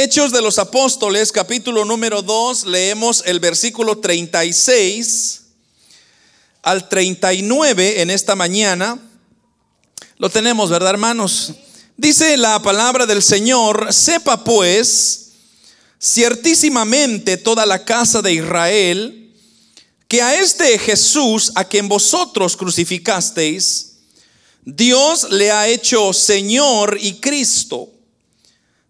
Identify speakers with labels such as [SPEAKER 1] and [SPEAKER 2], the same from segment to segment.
[SPEAKER 1] Hechos de los Apóstoles, capítulo número 2, leemos el versículo 36 al 39 en esta mañana. Lo tenemos, ¿verdad, hermanos? Dice la palabra del Señor, sepa pues ciertísimamente toda la casa de Israel que a este Jesús a quien vosotros crucificasteis, Dios le ha hecho Señor y Cristo.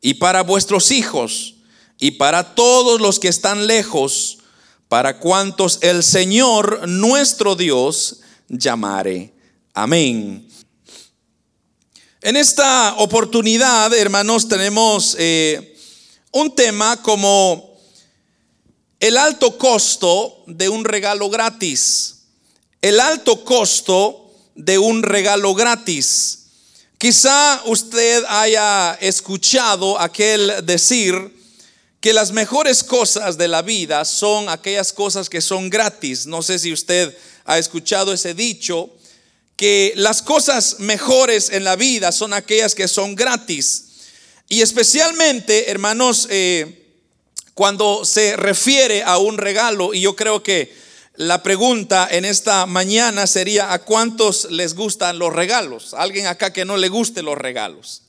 [SPEAKER 1] y para vuestros hijos, y para todos los que están lejos, para cuantos el Señor nuestro Dios llamare. Amén. En esta oportunidad, hermanos, tenemos eh, un tema como el alto costo de un regalo gratis. El alto costo de un regalo gratis. Quizá usted haya escuchado aquel decir que las mejores cosas de la vida son aquellas cosas que son gratis. No sé si usted ha escuchado ese dicho que las cosas mejores en la vida son aquellas que son gratis. Y especialmente, hermanos, eh, cuando se refiere a un regalo, y yo creo que la pregunta en esta mañana sería, ¿a cuántos les gustan los regalos? ¿Alguien acá que no le guste los regalos?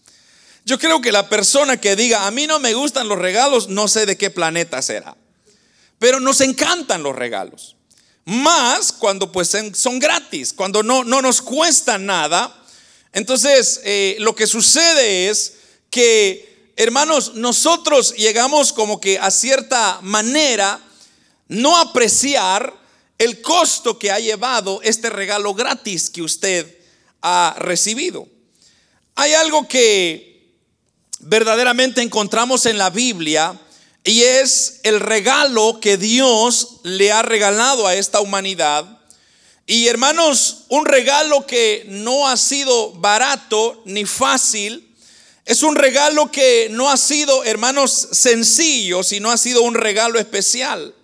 [SPEAKER 1] Yo creo que la persona que diga, a mí no me gustan los regalos, no sé de qué planeta será. Pero nos encantan los regalos. Más cuando pues son gratis, cuando no, no nos cuesta nada. Entonces, eh, lo que sucede es que, hermanos, nosotros llegamos como que a cierta manera no apreciar el costo que ha llevado este regalo gratis que usted ha recibido. Hay algo que verdaderamente encontramos en la Biblia y es el regalo que Dios le ha regalado a esta humanidad. Y hermanos, un regalo que no ha sido barato ni fácil. Es un regalo que no ha sido, hermanos, sencillo, sino ha sido un regalo especial.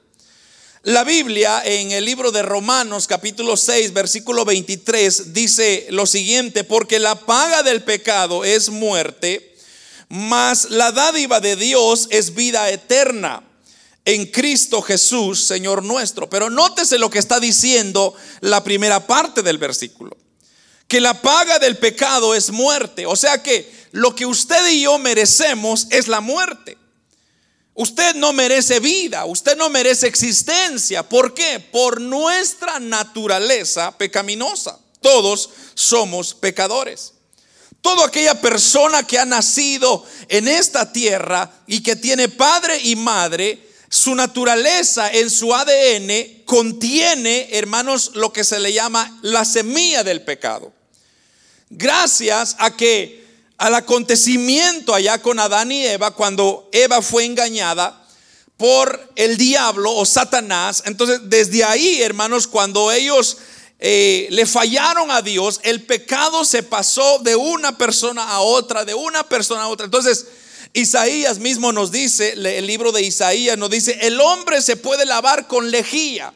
[SPEAKER 1] La Biblia en el libro de Romanos capítulo 6 versículo 23 dice lo siguiente, porque la paga del pecado es muerte mas la dádiva de Dios es vida eterna en Cristo Jesús, Señor nuestro. Pero nótese lo que está diciendo la primera parte del versículo. Que la paga del pecado es muerte. O sea que lo que usted y yo merecemos es la muerte. Usted no merece vida, usted no merece existencia. ¿Por qué? Por nuestra naturaleza pecaminosa. Todos somos pecadores. Toda aquella persona que ha nacido en esta tierra y que tiene padre y madre, su naturaleza en su ADN contiene, hermanos, lo que se le llama la semilla del pecado. Gracias a que al acontecimiento allá con Adán y Eva, cuando Eva fue engañada por el diablo o Satanás, entonces desde ahí, hermanos, cuando ellos eh, le fallaron a Dios, el pecado se pasó de una persona a otra, de una persona a otra. Entonces, Isaías mismo nos dice, el libro de Isaías nos dice, el hombre se puede lavar con lejía,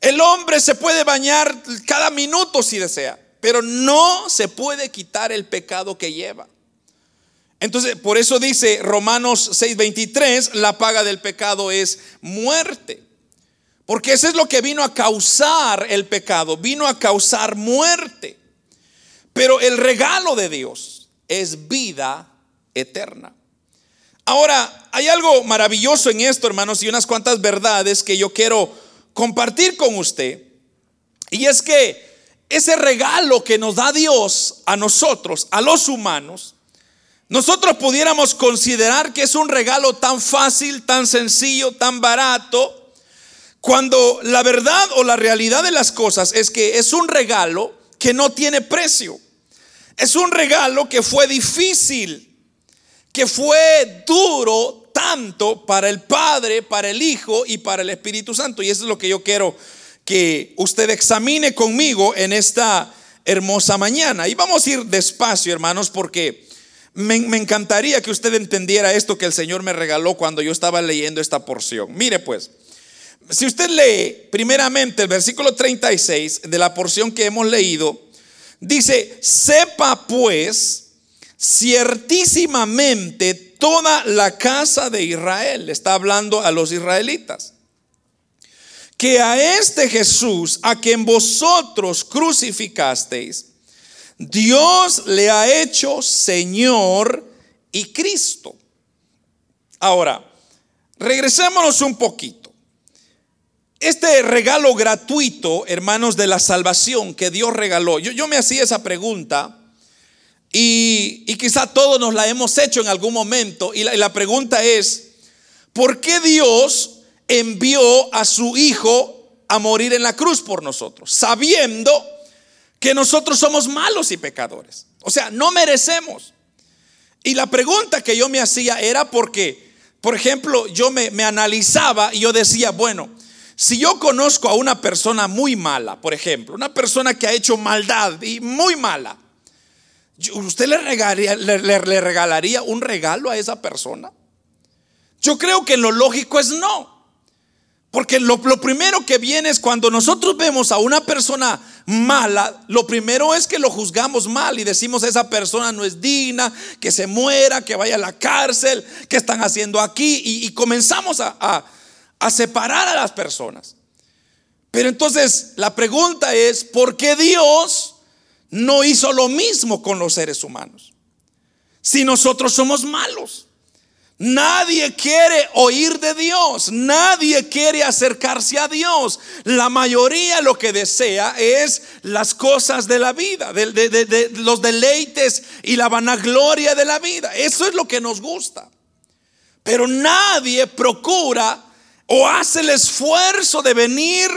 [SPEAKER 1] el hombre se puede bañar cada minuto si desea, pero no se puede quitar el pecado que lleva. Entonces, por eso dice Romanos 6:23, la paga del pecado es muerte. Porque eso es lo que vino a causar el pecado, vino a causar muerte. Pero el regalo de Dios es vida eterna. Ahora, hay algo maravilloso en esto, hermanos, y unas cuantas verdades que yo quiero compartir con usted. Y es que ese regalo que nos da Dios a nosotros, a los humanos, nosotros pudiéramos considerar que es un regalo tan fácil, tan sencillo, tan barato, cuando la verdad o la realidad de las cosas es que es un regalo que no tiene precio. Es un regalo que fue difícil, que fue duro, tanto para el Padre, para el Hijo y para el Espíritu Santo. Y eso es lo que yo quiero que usted examine conmigo en esta hermosa mañana. Y vamos a ir despacio, hermanos, porque me, encantaría que usted entendiera esto que el Señor me regaló cuando yo estaba leyendo esta porción. Mire pues, si usted lee primeramente el versículo 36 de la porción que hemos leído, dice, sepa pues ciertísimamente toda la casa de Israel, está hablando a los israelitas que a este Jesús, a quien vosotros crucificasteis, Dios le ha hecho Señor y Cristo. Ahora, regresémonos un poquito. Este regalo gratuito, hermanos, de la salvación que Dios regaló, yo, yo me hacía esa pregunta y, quizá todos nos la hemos hecho en algún momento y la, y la pregunta es, ¿por qué Dios envió a su Hijo a morir en la cruz por nosotros, sabiendo que nosotros somos malos y pecadores. O sea, no merecemos. Y la pregunta que yo me hacía era porque, por ejemplo, yo me, analizaba y yo decía, bueno, si yo conozco a una persona muy mala, por ejemplo, una persona que ha hecho maldad y muy mala, ¿usted le le regalaría un regalo a esa persona? Yo creo que lo lógico es no. Porque lo, primero que viene es cuando nosotros vemos a una persona mala, lo primero es que lo juzgamos mal y decimos esa persona no es digna, que se muera, que vaya a la cárcel, que están haciendo aquí y, comenzamos a, a separar a las personas. Pero entonces la pregunta es, ¿por qué Dios no hizo lo mismo con los seres humanos? Si nosotros somos malos. Nadie quiere oír de Dios, nadie quiere acercarse a Dios. La mayoría lo que desea es las cosas de la vida, de, los deleites y la vanagloria de la vida. Eso es lo que nos gusta. Pero nadie procura o hace el esfuerzo de venir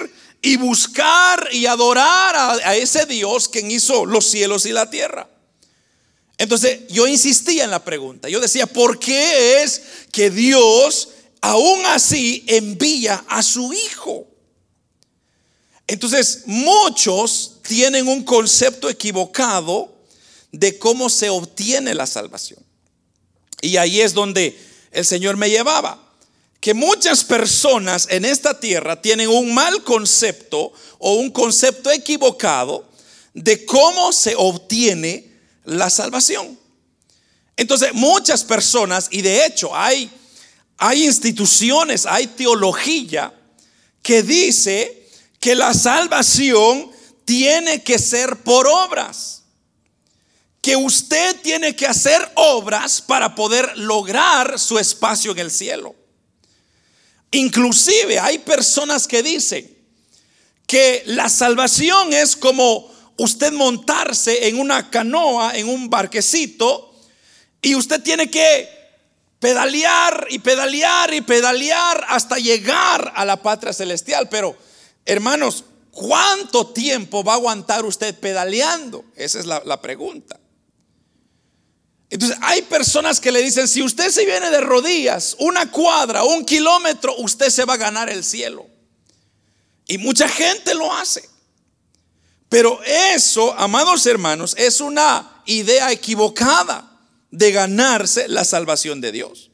[SPEAKER 1] y buscar y adorar a, a ese Dios quien hizo los cielos y la tierra. Entonces yo insistía en la pregunta. Yo decía, ¿por qué es que Dios aún así envía a su Hijo? Entonces muchos tienen un concepto equivocado de cómo se obtiene la salvación. Y ahí es donde el Señor me llevaba. Que muchas personas en esta tierra tienen un mal concepto o un concepto equivocado de cómo se obtiene la salvación. Entonces, muchas personas, y de hecho hay, hay instituciones, hay teología que dice que la salvación tiene que ser por obras. Que usted tiene que hacer obras para poder lograr su espacio en el cielo. Inclusive hay personas que dicen que la salvación es como usted montarse en una canoa, en un barquecito, y usted tiene que pedalear y pedalear y pedalear hasta llegar a la patria celestial. Pero, hermanos, ¿cuánto tiempo va a aguantar usted pedaleando? Esa es la, la pregunta. Entonces, hay personas que le dicen, si usted se viene de rodillas, una cuadra, un kilómetro, usted se va a ganar el cielo. Y mucha gente lo hace. Pero eso, amados hermanos, es una idea equivocada de ganarse la salvación de Dios.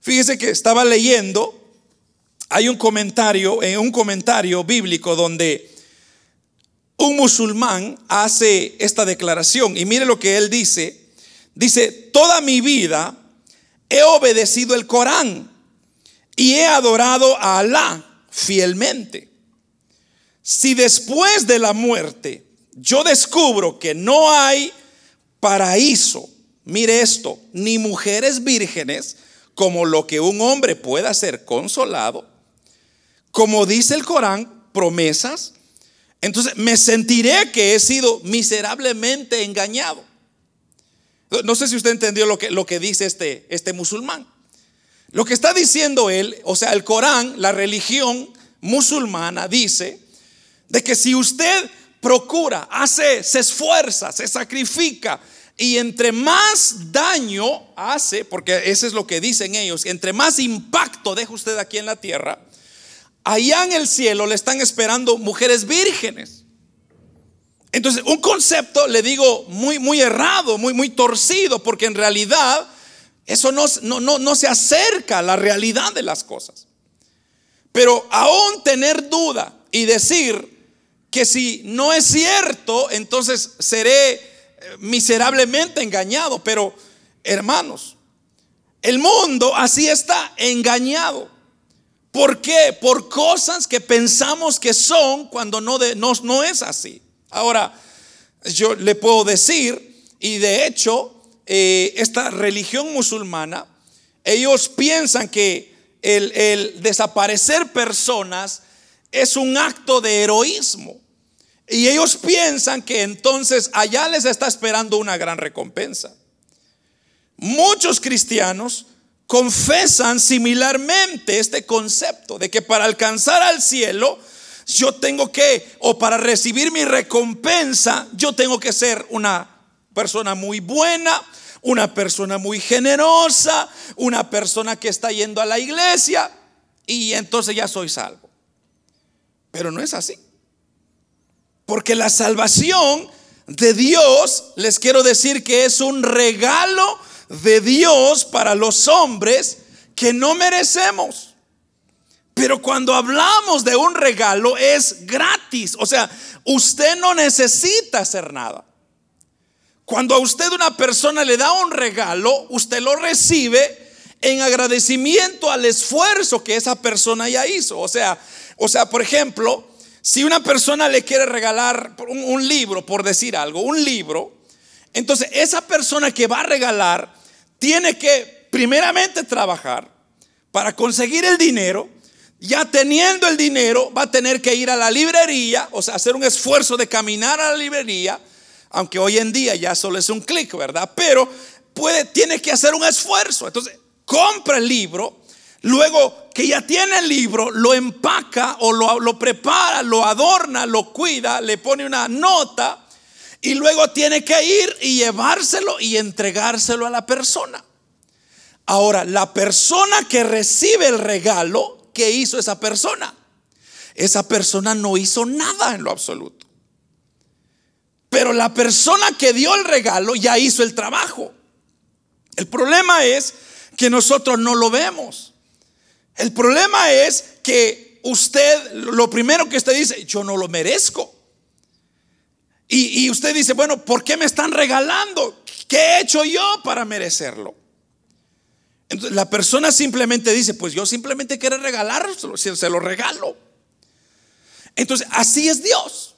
[SPEAKER 1] Fíjese que estaba leyendo, hay un comentario, en un comentario bíblico donde un musulmán hace esta declaración y mire lo que él dice. Dice, toda mi vida he obedecido el Corán y he adorado a Alá fielmente. Si después de la muerte yo descubro que no hay paraíso, mire esto, ni mujeres vírgenes, como lo que un hombre pueda ser consolado, como dice el Corán, promesas, entonces me sentiré que he sido miserablemente engañado. No sé si usted entendió lo que, lo que dice este, este musulmán. Lo que está diciendo él, o sea, el Corán, la religión musulmana dice de que si usted procura, hace, se esfuerza, se sacrifica Y entre más daño hace, porque eso es lo que dicen ellos, entre más impacto deja usted aquí en la tierra, allá en el cielo le están esperando mujeres vírgenes. Entonces, un concepto, le digo, muy, muy errado, muy, muy torcido, porque en realidad eso no, no, no, no se acerca a la realidad de las cosas. Pero aún tener duda y decir que si no es cierto, entonces seré miserablemente engañado. Pero, hermanos, el mundo así está engañado. ¿Por qué? Por cosas que pensamos que son cuando no, de, no, no es así. Ahora, yo le puedo decir, y de hecho, eh, esta religión musulmana, ellos piensan que el, el desaparecer personas es un acto de heroísmo. Y ellos piensan que entonces allá les está esperando una gran recompensa. Muchos cristianos confesan similarmente este concepto de que para alcanzar al cielo yo tengo que, o para recibir mi recompensa, yo tengo que ser una persona muy buena, una persona muy generosa, una persona que está yendo a la iglesia y entonces ya soy salvo. Pero no es así. Porque la salvación de Dios, les quiero decir que es un regalo de Dios para los hombres que no merecemos. Pero cuando hablamos de un regalo es gratis. O sea, usted no necesita hacer nada. Cuando a usted una persona le da un regalo, usted lo recibe en agradecimiento al esfuerzo que esa persona ya hizo. O sea, o sea, por ejemplo, si una persona le quiere regalar un, libro, por decir algo, un libro, entonces esa persona que va a regalar tiene que primeramente trabajar para conseguir el dinero. Ya teniendo el dinero, va a tener que ir a la librería, o sea, hacer un esfuerzo de caminar a la librería, aunque hoy en día ya solo es un clic, ¿verdad? Pero puede, tiene que hacer un esfuerzo. Entonces, compra el libro, Luego que ya tiene el libro, lo empaca o lo, prepara, lo adorna, lo cuida, le pone una nota y luego tiene que ir y llevárselo y entregárselo a la persona. Ahora, la persona que recibe el regalo, ¿qué hizo esa persona? Esa persona no hizo nada en lo absoluto. Pero la persona que dio el regalo ya hizo el trabajo. El problema es que nosotros no lo vemos. El problema es que usted, lo primero que usted dice, yo no lo merezco. Y, usted dice, bueno, ¿por qué me están regalando? ¿Qué he hecho yo para merecerlo? Entonces, la persona simplemente dice, pues yo simplemente quiero regalárselo, se lo regalo. Entonces, así es Dios.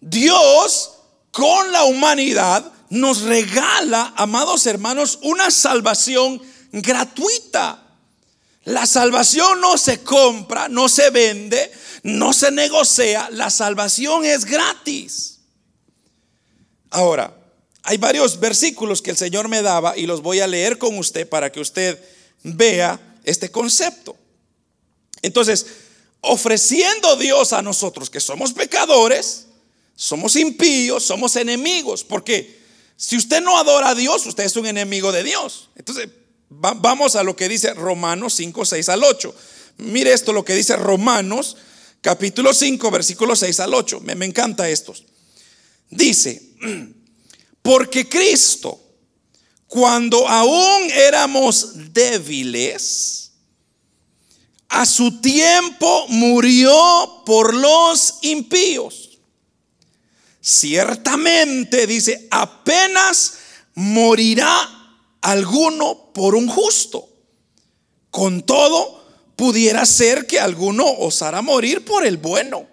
[SPEAKER 1] Dios con la humanidad nos regala, amados hermanos, una salvación gratuita. La salvación no se compra, no se vende, no se negocia. La salvación es gratis. Ahora, hay varios versículos que el Señor me daba y los voy a leer con usted para que usted vea este concepto. Entonces, ofreciendo Dios a nosotros que somos pecadores, somos impíos, somos enemigos, porque si usted no adora a Dios, usted es un enemigo de Dios. Entonces, vamos a lo que dice Romanos 5, 6 al 8. Mire esto lo que dice Romanos capítulo 5, versículo 6 al 8. Me, me encanta esto. Dice, porque Cristo, cuando aún éramos débiles, a su tiempo murió por los impíos. Ciertamente, dice, apenas morirá alguno por un justo. Con todo, pudiera ser que alguno osara morir por el bueno.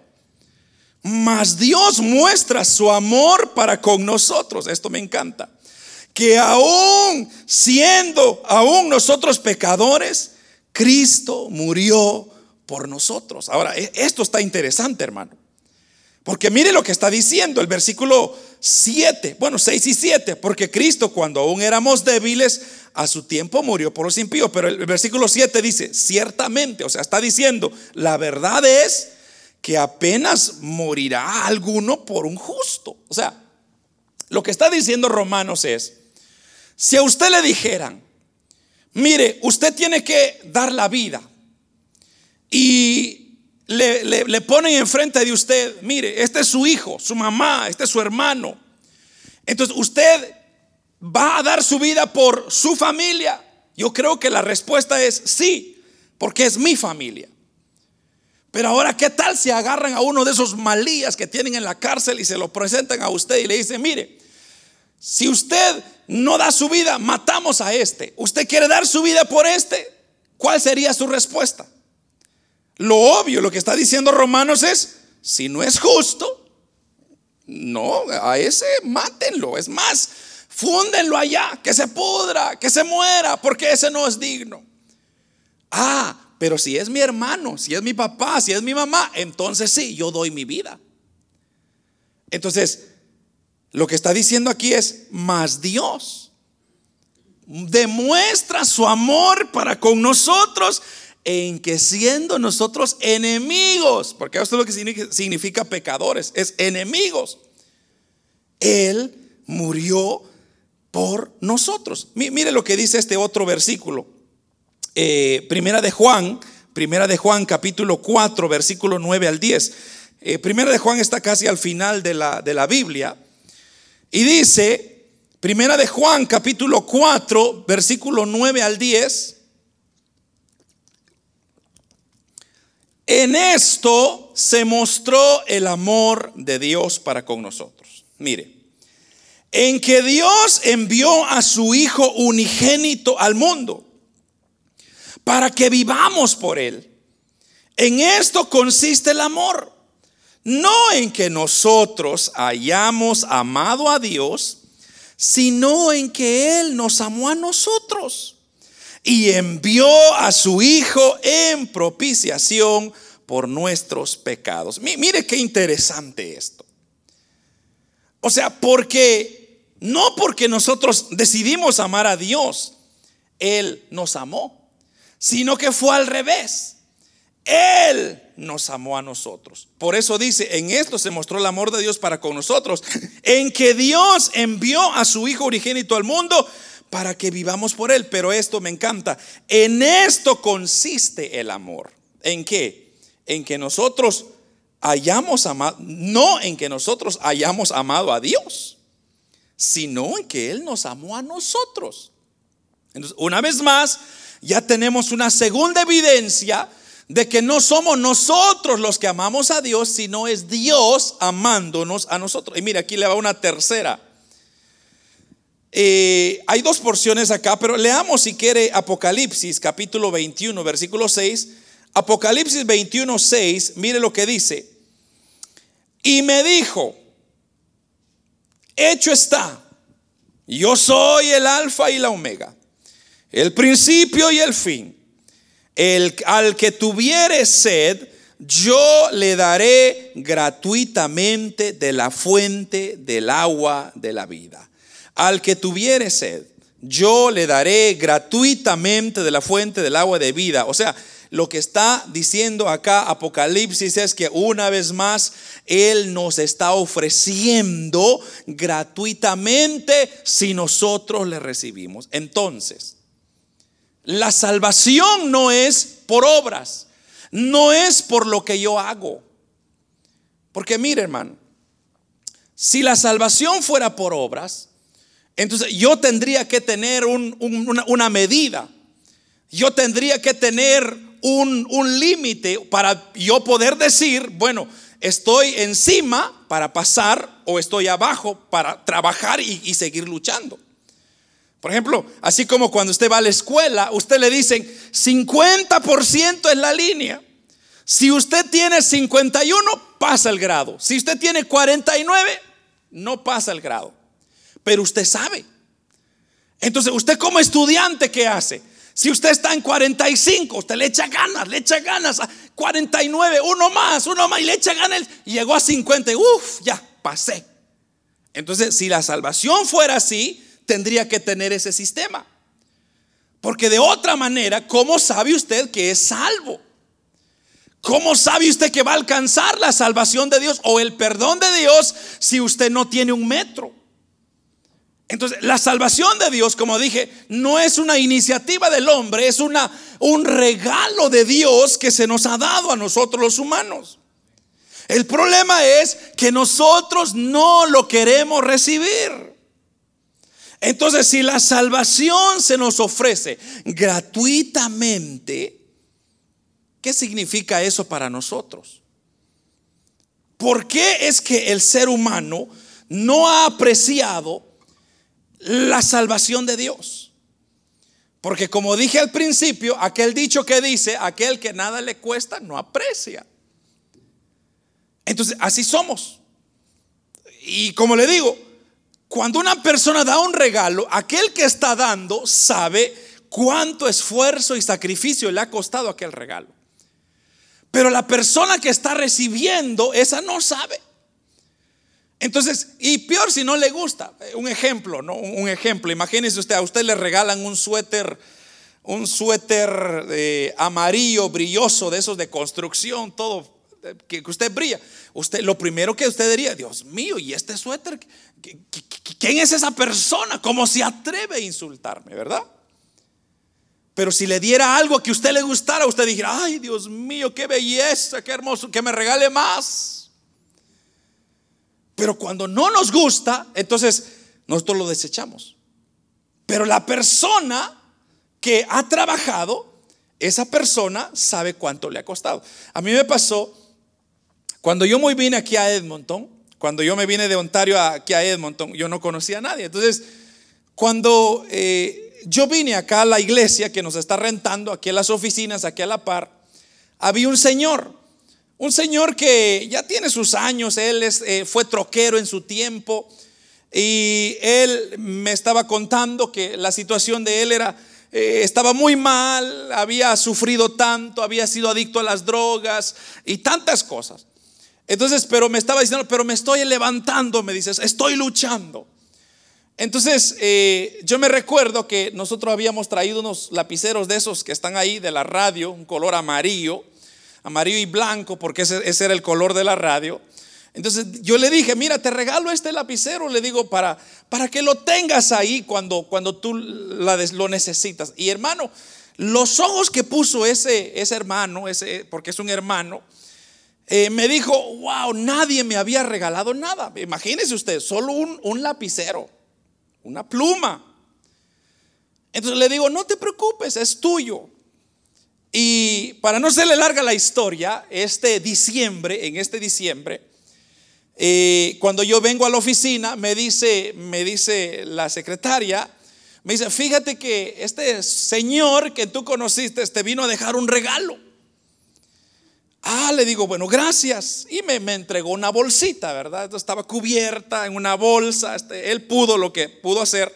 [SPEAKER 1] Mas Dios muestra su amor para con nosotros. Esto me encanta. Que aún siendo, aún nosotros pecadores, Cristo murió por nosotros. Ahora, e-, esto está interesante, hermano. Porque mire lo que está diciendo el versículo 7, bueno, 6 y 7, porque Cristo cuando aún éramos débiles, a su tiempo murió por los impíos, pero el versículo 7 dice, ciertamente, o sea, está diciendo, la verdad es que apenas morirá alguno por un justo. O sea, lo que está diciendo Romanos es, si a usted le dijeran, mire, usted tiene que dar la vida y le, le, ponen enfrente de usted, mire, este es su hijo, su mamá, este es su hermano. Entonces usted va a dar su vida por su familia. Yo creo que la respuesta es sí, porque es mi familia. Pero ahora, ¿qué tal si agarran a uno de esos malías que tienen en la cárcel y se lo presentan a usted y le dicen, mire, si usted no da su vida, matamos a este. ¿Usted quiere dar su vida por este? ¿Cuál sería su respuesta? Lo obvio, lo que está diciendo Romanos es, si no es justo, no, a ese mátenlo. Es más, fúndenlo allá, que se pudra, que se muera, porque ese no es digno. Ah, pero si es mi hermano, si es mi papá, si es mi mamá, entonces sí, yo doy mi vida. Entonces, lo que está diciendo aquí es, más Dios demuestra su amor para con nosotros en que siendo nosotros enemigos, porque esto es lo que significa pecadores, es enemigos, Él murió por nosotros. Mire lo que dice este otro versículo. Eh, primera de Juan, primera de Juan capítulo 4, versículo 9 al 10. Eh, primera de Juan está casi al final de la, de la Biblia. Y dice, primera de Juan capítulo 4, versículo 9 al 10. En esto se mostró el amor de Dios para con nosotros. Mire, en que Dios envió a su Hijo unigénito al mundo para que vivamos por Él. En esto consiste el amor, no en que nosotros hayamos amado a Dios, sino en que Él nos amó a nosotros y envió a su Hijo en propiciación por nuestros pecados. Mire qué interesante esto. O sea, porque no porque nosotros decidimos amar a Dios, Él nos amó sino que fue al revés. Él nos amó a nosotros. Por eso dice, en esto se mostró el amor de Dios para con nosotros, en que Dios envió a su Hijo unigénito al mundo para que vivamos por Él. Pero esto me encanta. En esto consiste el amor. ¿En qué? En que nosotros hayamos amado, no en que nosotros hayamos amado a Dios, sino en que Él nos amó a nosotros. Entonces, una vez más, ya tenemos una segunda evidencia de que no somos nosotros los que amamos a Dios, sino es Dios amándonos a nosotros. Y mira, aquí le va una tercera. Eh, hay dos porciones acá, pero leamos si quiere Apocalipsis capítulo 21, versículo 6. Apocalipsis 21, 6, mire lo que dice. Y me dijo, hecho está, yo soy el alfa y la omega el principio y el fin. El, al que tuviere sed, yo le daré gratuitamente de la fuente del agua de la vida. Al que tuviere sed, yo le daré gratuitamente de la fuente del agua de vida. O sea, lo que está diciendo acá Apocalipsis es que una vez más Él nos está ofreciendo gratuitamente si nosotros le recibimos. Entonces, la salvación no es por obras, no es por lo que yo hago. Porque mire, hermano, si la salvación fuera por obras, entonces yo tendría que tener una, medida. Yo tendría que tener un, límite para yo poder decir, bueno, estoy encima para pasar o estoy abajo para trabajar y seguir luchando. Por ejemplo, así como cuando usted va a la escuela, usted le dicen 50% es la línea. Si usted tiene 51, pasa el grado. Si usted tiene 49, no pasa el grado. Pero usted sabe. Entonces, usted como estudiante, ¿qué hace? Si usted está en 45, usted le echa ganas, le echa ganas. 49, uno más, uno más, y le echa ganas. llegó a 50, uff, ya, pasé. Entonces, si la salvación fuera así, tendría que tener ese sistema. Porque de otra manera, ¿cómo sabe usted que es salvo? ¿Cómo sabe usted que va a alcanzar la salvación de Dios o el perdón de Dios si usted no tiene un metro? Entonces, la salvación de Dios, como dije, no es una iniciativa del hombre, es una, un regalo de Dios que se nos ha dado a nosotros los humanos. El problema es que nosotros no lo queremos recibir. Entonces, si la salvación se nos ofrece gratuitamente, ¿qué significa eso para nosotros? ¿Por qué es que el ser humano no ha apreciado la salvación de Dios? Porque como dije al principio, aquel dicho que dice, aquel que nada le cuesta, no aprecia. Entonces, así somos. Y como le digo, cuando una persona da un regalo, aquel que está dando sabe cuánto esfuerzo y sacrificio le ha costado aquel regalo. Pero la persona que está recibiendo, esa no sabe. Entonces, y peor si no le gusta. Un ejemplo, ¿no? Un ejemplo. Imagínese usted, a usted le regalan un suéter, un suéter eh, amarillo, brilloso, de esos de construcción, todo que, usted brilla. Usted, lo primero que usted diría, Dios mío, ¿y este suéter? ¿Quién es esa persona? ¿Cómo se atreve a insultarme, verdad? Pero si le diera algo que a usted le gustara, usted dijera, ay Dios mío, qué belleza, qué hermoso, que me regale más. Pero cuando no nos gusta, entonces nosotros lo desechamos. Pero la persona que ha trabajado, esa persona sabe cuánto le ha costado. A mí me pasó cuando yo me vine aquí a Edmonton, cuando yo me vine de Ontario aquí a Edmonton, yo no conocía a nadie. Entonces, cuando eh, yo vine acá a la iglesia que nos está rentando, aquí en las oficinas, aquí a la par, había un señor, un señor que ya tiene sus años, él eh, fue troquero en su tiempo y él me estaba contando que la situación de él era, eh, estaba muy mal, había sufrido tanto, había sido adicto a las drogas y tantas cosas. Entonces, pero me estaba diciendo, pero me estoy levantando, me dices, estoy luchando. Entonces, eh, yo me recuerdo que nosotros habíamos traído unos lapiceros de esos que están ahí, de la radio, un color amarillo, amarillo y blanco, porque ese, ese era el color de la radio. Entonces yo le dije, mira, te regalo este lapicero, le digo, para, para que lo tengas ahí cuando, cuando tú lo necesitas. Y hermano, los ojos que puso ese, ese hermano, ese, porque es un hermano, eh, me dijo, wow, nadie me había regalado nada. Imagínese usted, solo un, un lapicero, una pluma. Entonces le digo, no te preocupes, es tuyo. Y para no serle larga la historia, este diciembre, en este diciembre, eh, cuando yo vengo a la oficina, me dice, me dice la secretaria, me dice, fíjate que este señor que tú conociste te vino a dejar un regalo. Ah, le digo, bueno, gracias. Y me, entregó una bolsita, ¿verdad? estaba cubierta en una bolsa. Este, él pudo lo que pudo hacer.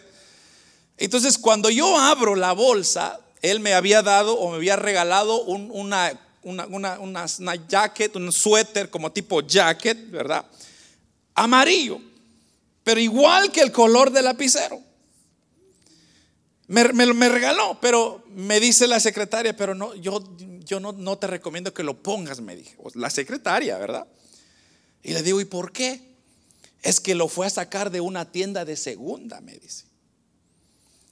[SPEAKER 1] Entonces, cuando yo abro la bolsa, él me había dado o me había regalado una, una, una, una, jacket, un suéter como tipo jacket, ¿verdad? Amarillo, pero igual que el color del lapicero. Me, me, regaló, pero me dice la secretaria, pero no, yo, yo no, no te recomiendo que lo pongas, me dijo. La secretaria, ¿verdad? Y le digo, ¿y por qué? Es que lo fue a sacar de una tienda de segunda, me dice.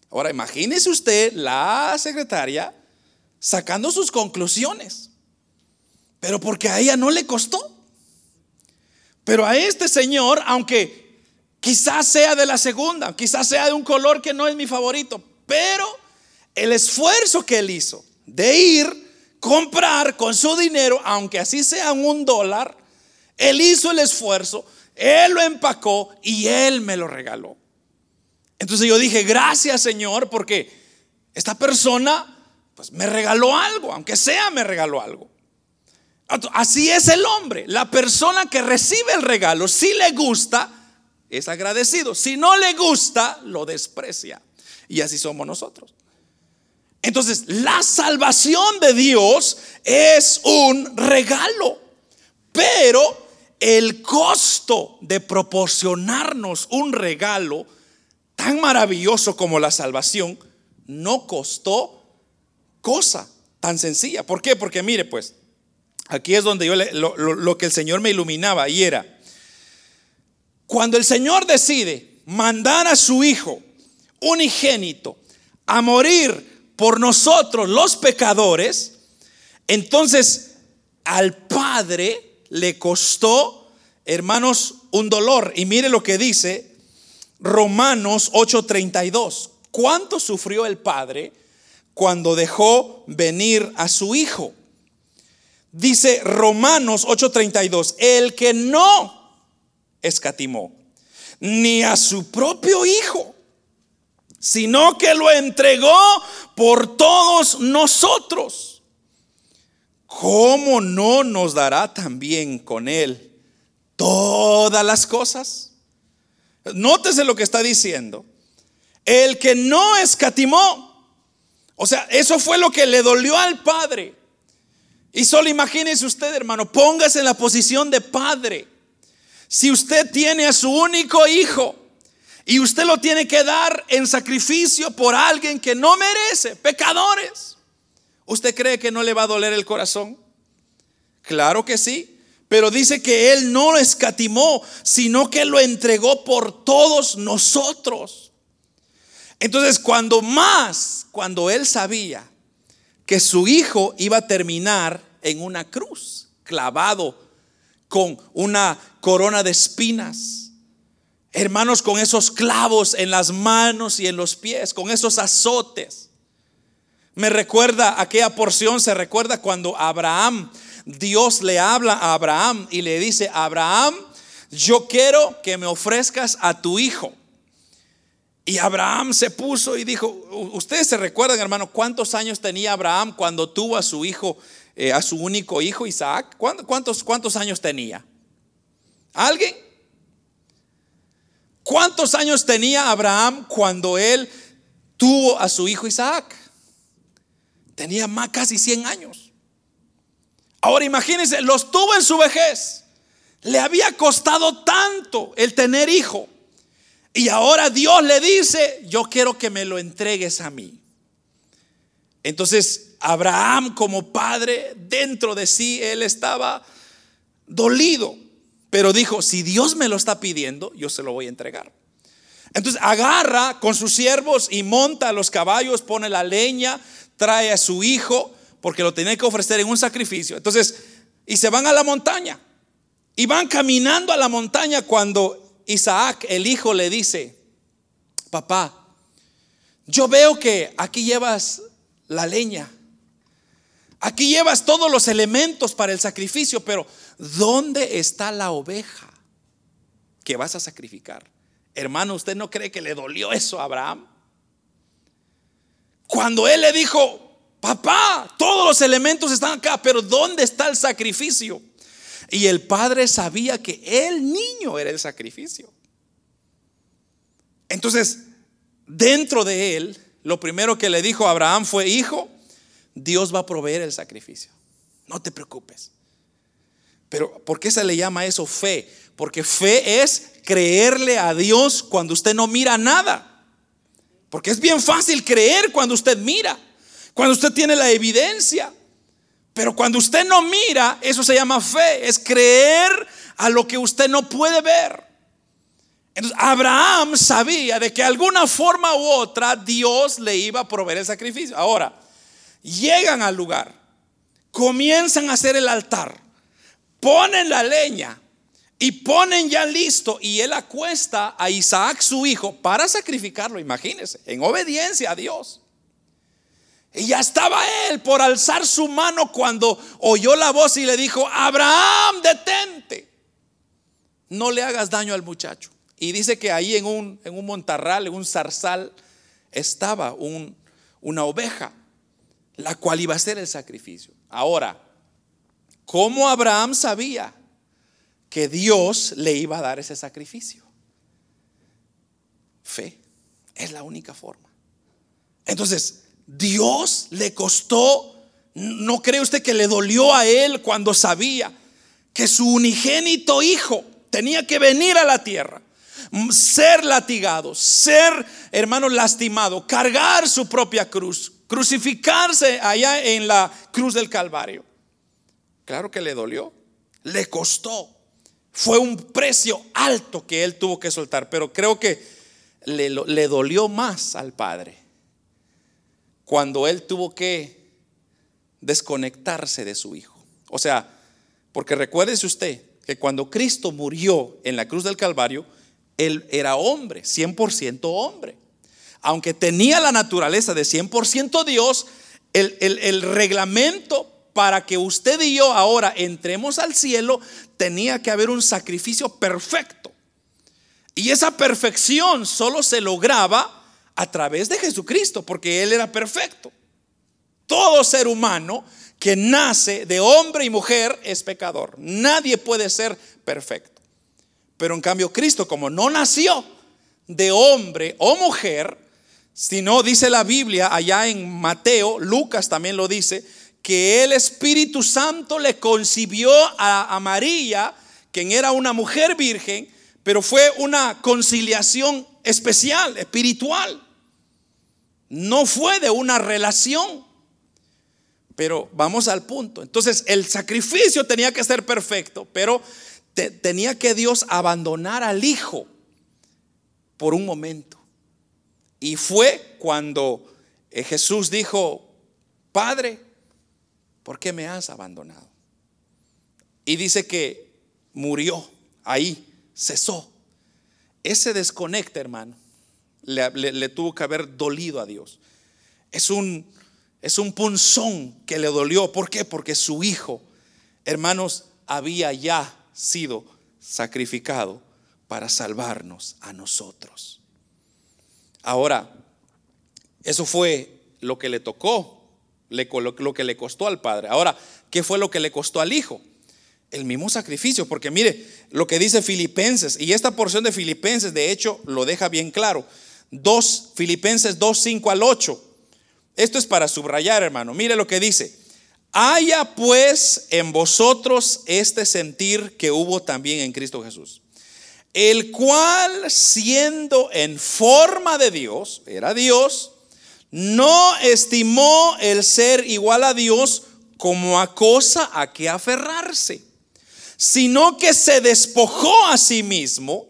[SPEAKER 1] Ahora imagínese usted la secretaria sacando sus conclusiones, pero porque a ella no le costó. Pero a este señor, aunque quizás sea de la segunda, quizás sea de un color que no es mi favorito, pero el esfuerzo que él hizo de ir, comprar con su dinero, aunque así sea un dólar, él hizo el esfuerzo, él lo empacó y él me lo regaló. Entonces yo dije, gracias Señor, porque esta persona pues me regaló algo, aunque sea me regaló algo. Así es el hombre, la persona que recibe el regalo, si le gusta, es agradecido, si no le gusta, lo desprecia. Y así somos nosotros. Entonces, la salvación de Dios es un regalo, pero el costo de proporcionarnos un regalo tan maravilloso como la salvación no costó cosa tan sencilla. ¿Por qué? Porque mire, pues, aquí es donde yo lo, lo que el Señor me iluminaba y era, cuando el Señor decide mandar a su Hijo unigénito a morir por nosotros los pecadores, entonces al Padre le costó, hermanos, un dolor. Y mire lo que dice Romanos 8:32. ¿Cuánto sufrió el Padre cuando dejó venir a su Hijo? Dice Romanos 8:32, el que no escatimó ni a su propio Hijo, sino que lo entregó por todos nosotros. ¿Cómo no nos dará también con Él todas las cosas? Nótese lo que está diciendo. El que no escatimó, o sea, eso fue lo que le dolió al Padre. Y solo imagínese usted, hermano, póngase en la posición de padre. Si usted tiene a su único hijo y usted lo tiene que dar en sacrificio por alguien que no merece, pecadores, ¿usted cree que no le va a doler el corazón? Claro que sí, pero dice que Él no lo escatimó, sino que lo entregó por todos nosotros. Entonces, cuando más, cuando Él sabía que su hijo iba a terminar en una cruz, clavado con una corona de espinas. Hermanos, con esos clavos en las manos y en los pies, con esos azotes. Me recuerda aquella porción, se recuerda cuando Abraham, Dios le habla a Abraham y le dice, Abraham, yo quiero que me ofrezcas a tu hijo. Y Abraham se puso y dijo, ustedes se recuerdan, hermano, cuántos años tenía Abraham cuando tuvo a su hijo eh, a su único hijo Isaac. ¿Cuántos, ¿Cuántos años tenía? ¿Alguien? ¿Cuántos años tenía Abraham cuando él tuvo a su hijo Isaac? Tenía más casi 100 años. Ahora imagínense, los tuvo en su vejez. Le había costado tanto el tener hijo. Y ahora Dios le dice, yo quiero que me lo entregues a mí. Entonces Abraham como padre, dentro de sí, él estaba dolido, pero dijo, si Dios me lo está pidiendo, yo se lo voy a entregar. Entonces agarra con sus siervos y monta los caballos, pone la leña, trae a su hijo, porque lo tenía que ofrecer en un sacrificio. Entonces, y se van a la montaña. Y van caminando a la montaña cuando Isaac, el hijo, le dice, papá, yo veo que aquí llevas la leña, Aquí llevas todos los elementos para el sacrificio, pero ¿dónde está la oveja que vas a sacrificar? Hermano, ¿usted no cree que le dolió eso a Abraham? Cuando él le dijo, papá, todos los elementos están acá, pero ¿dónde está el sacrificio? Y el padre sabía que el niño era el sacrificio. Entonces, dentro de él, lo primero que le dijo a Abraham fue, hijo, Dios va a proveer el sacrificio. No te preocupes. Pero ¿por qué se le llama eso fe? Porque fe es creerle a Dios cuando usted no mira nada. Porque es bien fácil creer cuando usted mira, cuando usted tiene la evidencia. Pero cuando usted no mira, eso se llama fe, es creer a lo que usted no puede ver. Entonces, Abraham sabía de que alguna forma u otra Dios le iba a proveer el sacrificio. Ahora, llegan al lugar, comienzan a hacer el altar, ponen la leña y ponen ya listo y él acuesta a Isaac su hijo para sacrificarlo, imagínense, en obediencia a Dios. Y ya estaba él por alzar su mano cuando oyó la voz y le dijo, Abraham, detente, no le hagas daño al muchacho. Y dice que ahí en un, en un montarral, en un zarzal, estaba un, una oveja la cual iba a ser el sacrificio. Ahora, ¿cómo Abraham sabía que Dios le iba a dar ese sacrificio? Fe, es la única forma. Entonces, Dios le costó, ¿no cree usted que le dolió a él cuando sabía que su unigénito hijo tenía que venir a la tierra? ser latigado, ser hermano lastimado, cargar su propia cruz, crucificarse allá en la cruz del Calvario. Claro que le dolió, le costó. Fue un precio alto que él tuvo que soltar, pero creo que le, dolió más al Padre cuando él tuvo que desconectarse de su Hijo. O sea, porque recuérdese usted que cuando Cristo murió en la cruz del Calvario, él era hombre, 100% hombre. Aunque tenía la naturaleza de 100% Dios, el, el, reglamento para que usted y yo ahora entremos al cielo, tenía que haber un sacrificio perfecto. Y esa perfección solo se lograba a través de Jesucristo, porque Él era perfecto. Todo ser humano que nace de hombre y mujer es pecador. Nadie puede ser perfecto. Pero en cambio Cristo, como no nació de hombre o mujer, sino dice la Biblia allá en Mateo, Lucas también lo dice, que el Espíritu Santo le concibió a, a María, quien era una mujer virgen, pero fue una conciliación especial, espiritual. No fue de una relación. Pero vamos al punto. Entonces el sacrificio tenía que ser perfecto, pero tenía que Dios abandonar al Hijo por un momento. Y fue cuando eh, Jesús dijo, Padre, ¿por qué me has abandonado? Y dice que murió ahí, cesó. Ese desconecte, hermano, le, tuvo que haber dolido a Dios. Es un es un punzón que le dolió. ¿Por qué? Porque su hijo, hermanos, había ya sido sacrificado para salvarnos a nosotros. Ahora, eso fue lo que le tocó, lo que le costó al padre. Ahora, ¿qué fue lo que le costó al hijo? El mismo sacrificio, porque mire lo que dice Filipenses, y esta porción de Filipenses de hecho lo deja bien claro. 2, Filipenses 2, 5 al 8. Esto es para subrayar, hermano. Mire lo que dice. Haya pues en vosotros este sentir que hubo también en Cristo Jesús, el cual siendo en forma de Dios, era Dios, no estimó el ser igual a Dios como a cosa a que aferrarse, sino que se despojó a sí mismo,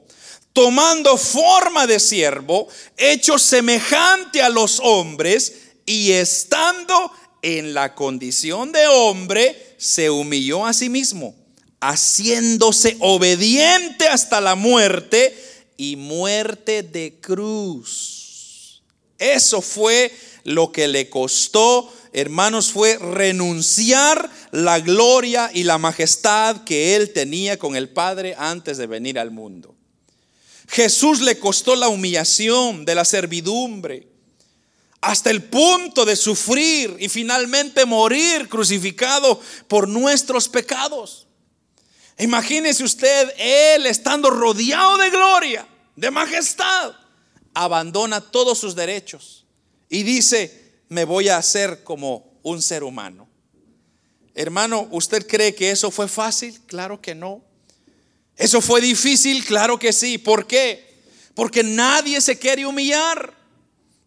[SPEAKER 1] tomando forma de siervo, hecho semejante a los hombres, y estando en la condición de hombre, se humilló a sí mismo, haciéndose obediente hasta la muerte y muerte de cruz. Eso fue lo que le costó, hermanos, fue renunciar la gloria y la majestad que él tenía con el Padre antes de venir al mundo. Jesús le costó la humillación de la servidumbre hasta el punto de sufrir y finalmente morir crucificado por nuestros pecados. Imagínese usted, Él estando rodeado de gloria, de majestad, abandona todos sus derechos y dice, me voy a hacer como un ser humano. Hermano, ¿usted cree que eso fue fácil? Claro que no. ¿Eso fue difícil? Claro que sí. ¿Por qué? Porque nadie se quiere humillar.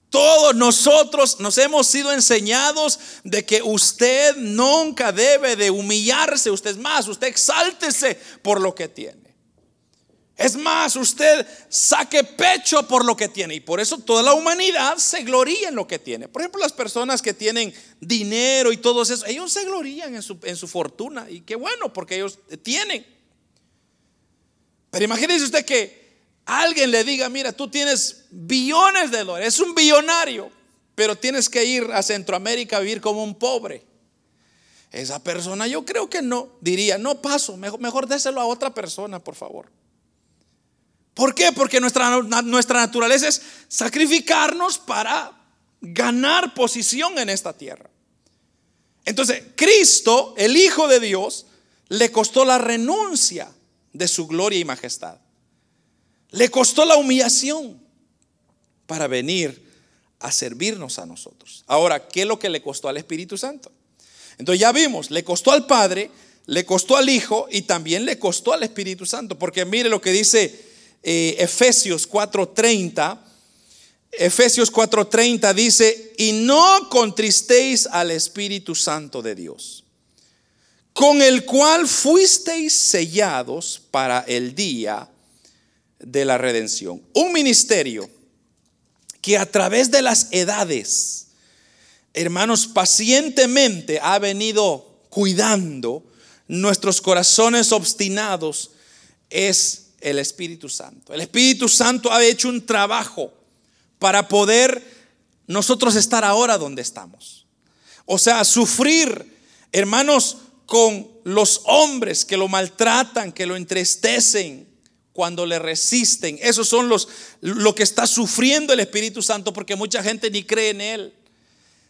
[SPEAKER 1] Todos nosotros nos hemos sido enseñados de que usted nunca debe de humillarse, usted es más, usted exáltese por lo que tiene. Es más, usted saque pecho por lo que tiene y por eso toda la humanidad se gloría en lo que tiene. Por ejemplo, las personas que tienen dinero y todo eso, ellos se glorían en su, en su fortuna y qué bueno porque ellos tienen. Pero imagínese usted que alguien le diga, mira, tú tienes billones de dólares, es un billonario, pero tienes que ir a Centroamérica a vivir como un pobre. Esa persona yo creo que no, diría, no paso, mejor, mejor déselo a otra persona, por favor. ¿Por qué? Porque nuestra, nuestra naturaleza es sacrificarnos para ganar posición en esta tierra. Entonces, Cristo, el Hijo de Dios, le costó la renuncia de su gloria y majestad. Le costó la humillación para venir a servirnos a nosotros. Ahora, ¿qué es lo que le costó al Espíritu Santo? Entonces ya vimos, le costó al Padre, le costó al Hijo y también le costó al Espíritu Santo. Porque mire lo que dice eh, Efesios 4:30. Efesios 4:30 dice, y no contristéis al Espíritu Santo de Dios, con el cual fuisteis sellados para el día de la redención. Un ministerio que a través de las edades, hermanos, pacientemente ha venido cuidando nuestros corazones obstinados, es el Espíritu Santo. El Espíritu Santo ha hecho un trabajo para poder nosotros estar ahora donde estamos. O sea, sufrir, hermanos, con los hombres que lo maltratan, que lo entristecen, cuando le resisten. Esos son los lo que está sufriendo el Espíritu Santo porque mucha gente ni cree en él.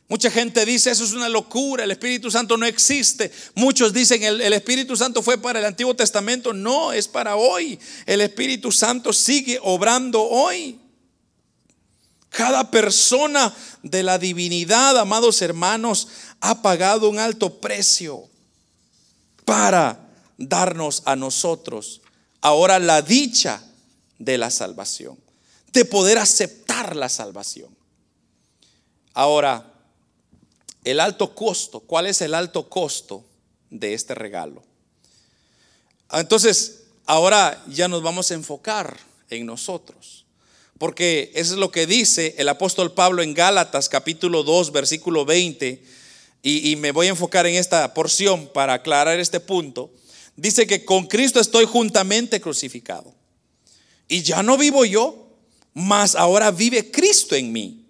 [SPEAKER 1] Mucha gente dice, eso es una locura, el Espíritu Santo no existe. Muchos dicen, el, el, Espíritu Santo fue para el Antiguo Testamento. No, es para hoy. El Espíritu Santo sigue obrando hoy. Cada persona de la divinidad, amados hermanos, ha pagado un alto precio para darnos a nosotros ahora la dicha de la salvación, de poder aceptar la salvación. Ahora, el alto costo, ¿cuál es el alto costo de este regalo? Entonces, ahora ya nos vamos a enfocar en nosotros. Porque eso es lo que dice el apóstol Pablo en Gálatas capítulo 2, versículo 20. Y, me voy a enfocar en esta porción para aclarar este punto. Dice que con Cristo estoy juntamente crucificado. Y ya no vivo yo, mas ahora vive Cristo en mí.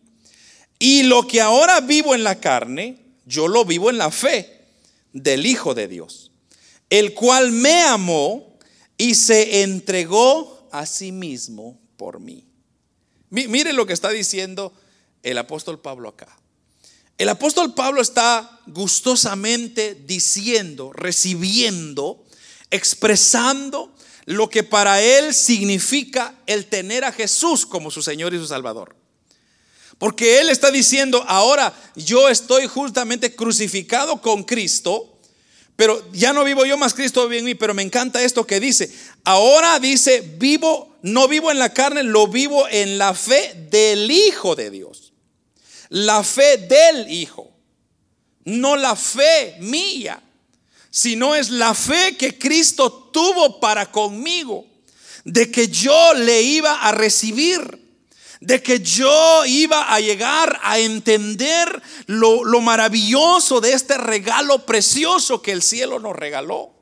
[SPEAKER 1] Y lo que ahora vivo en la carne, yo lo vivo en la fe del Hijo de Dios, el cual me amó y se entregó a sí mismo por mí. Mire lo que está diciendo el apóstol Pablo acá. El apóstol Pablo está gustosamente diciendo, recibiendo, expresando lo que para él significa el tener a Jesús como su Señor y su Salvador. Porque él está diciendo, ahora yo estoy justamente crucificado con Cristo, pero ya no vivo yo más, Cristo vive en mí, pero me encanta esto que dice, ahora dice, vivo, no vivo en la carne, lo vivo en la fe del Hijo de Dios. La fe del Hijo, no la fe mía, sino es la fe que Cristo tuvo para conmigo, de que yo le iba a recibir de que yo iba a llegar a entender lo, lo, maravilloso de este regalo precioso que el cielo nos regaló.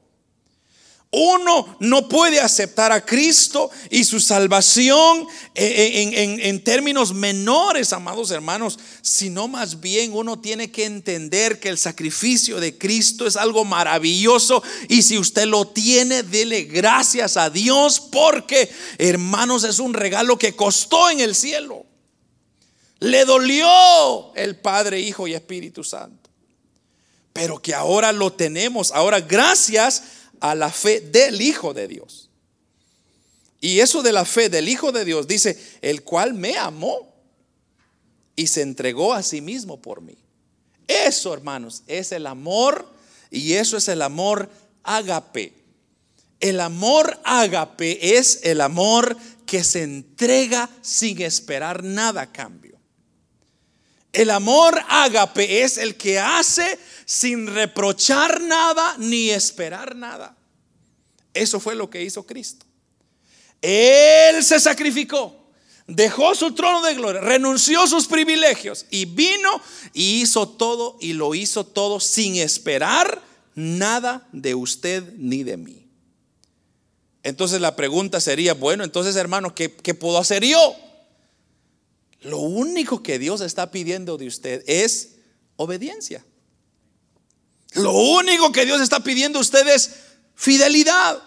[SPEAKER 1] Uno no puede aceptar a Cristo y su salvación en, términos menores, amados hermanos, sino más bien uno tiene que entender que el sacrificio de Cristo es algo maravilloso. Y si usted lo tiene, dele gracias a Dios porque, hermanos, es un regalo que costó en el cielo. Le dolió el Padre, Hijo y Espíritu Santo, pero que ahora lo tenemos, ahora gracias a la fe del Hijo de Dios. Y eso de la fe del Hijo de Dios dice, el cual me amó y se entregó a sí mismo por mí. Eso, hermanos, es el amor y eso es el amor ágape. El amor ágape es el amor que se entrega sin esperar nada a cambio. El amor ágape es el que hace sin reprochar nada ni esperar nada. Eso fue lo que hizo Cristo. Él se sacrificó, dejó su trono de gloria, renunció sus privilegios y vino y hizo todo y lo hizo todo sin esperar nada de usted ni de mí. Entonces la pregunta sería, bueno, entonces hermano, ¿qué, qué puedo hacer yo? Lo único que Dios está pidiendo de usted es obediencia. Lo único que Dios está pidiendo a usted es fidelidad.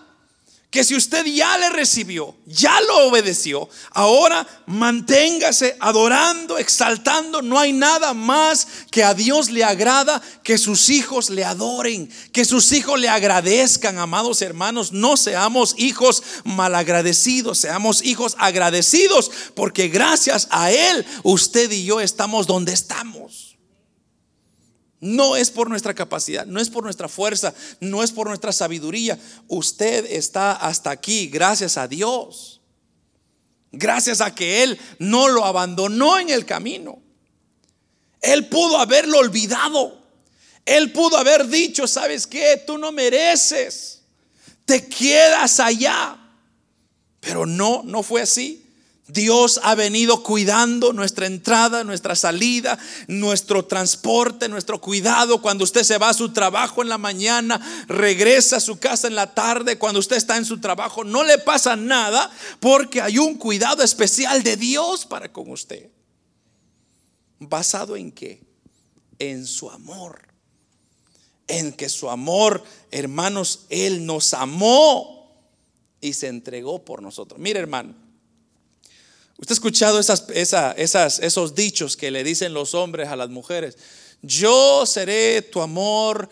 [SPEAKER 1] Que si usted ya le recibió, ya lo obedeció, ahora manténgase adorando, exaltando. No hay nada más que a Dios le agrada que sus hijos le adoren, que sus hijos le agradezcan, amados hermanos. No seamos hijos malagradecidos, seamos hijos agradecidos, porque gracias a Él usted y yo estamos donde estamos. No es por nuestra capacidad, no es por nuestra fuerza, no es por nuestra sabiduría. Usted está hasta aquí gracias a Dios. Gracias a que Él no lo abandonó en el camino. Él pudo haberlo olvidado. Él pudo haber dicho, ¿sabes qué? Tú no mereces. Te quedas allá. Pero no, no fue así. Dios ha venido cuidando nuestra entrada, nuestra salida, nuestro transporte, nuestro cuidado. Cuando usted se va a su trabajo en la mañana, regresa a su casa en la tarde, cuando usted está en su trabajo, no le pasa nada porque hay un cuidado especial de Dios para con usted. ¿Basado en qué? En su amor. En que su amor, hermanos, Él nos amó y se entregó por nosotros. Mire, hermano. Usted ha escuchado esas, esos dichos que le dicen los hombres a las mujeres. Yo seré tu amor,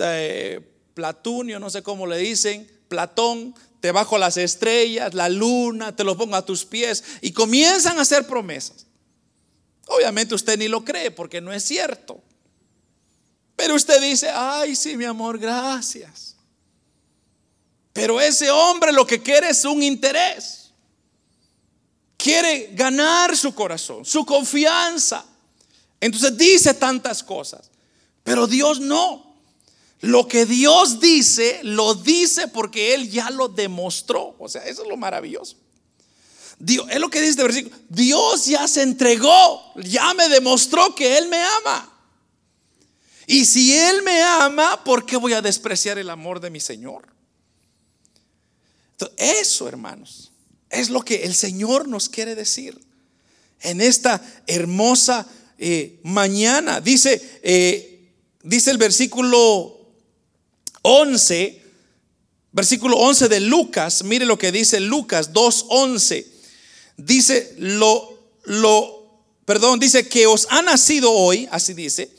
[SPEAKER 1] eh, Platunio, no sé cómo le dicen, Platón, te bajo las estrellas, la luna, te lo pongo a tus pies y comienzan a hacer promesas. Obviamente usted ni lo cree porque no es cierto. Pero usted dice, ay, sí, mi amor, gracias. Pero ese hombre lo que quiere es un interés quiere ganar su corazón, su confianza. Entonces dice tantas cosas, pero Dios no. Lo que Dios dice, lo dice porque Él ya lo demostró. O sea, eso es lo maravilloso. Dios, es lo que dice este versículo. Dios ya se entregó, ya me demostró que Él me ama. Y si Él me ama, ¿por qué voy a despreciar el amor de mi Señor? eso, hermanos, es lo que el Señor nos quiere decir en esta hermosa eh, mañana. Dice, eh, dice el versículo 11, versículo 11 de Lucas, mire lo que dice Lucas 2.11. Dice, lo, lo, perdón, dice que os ha nacido hoy, así dice,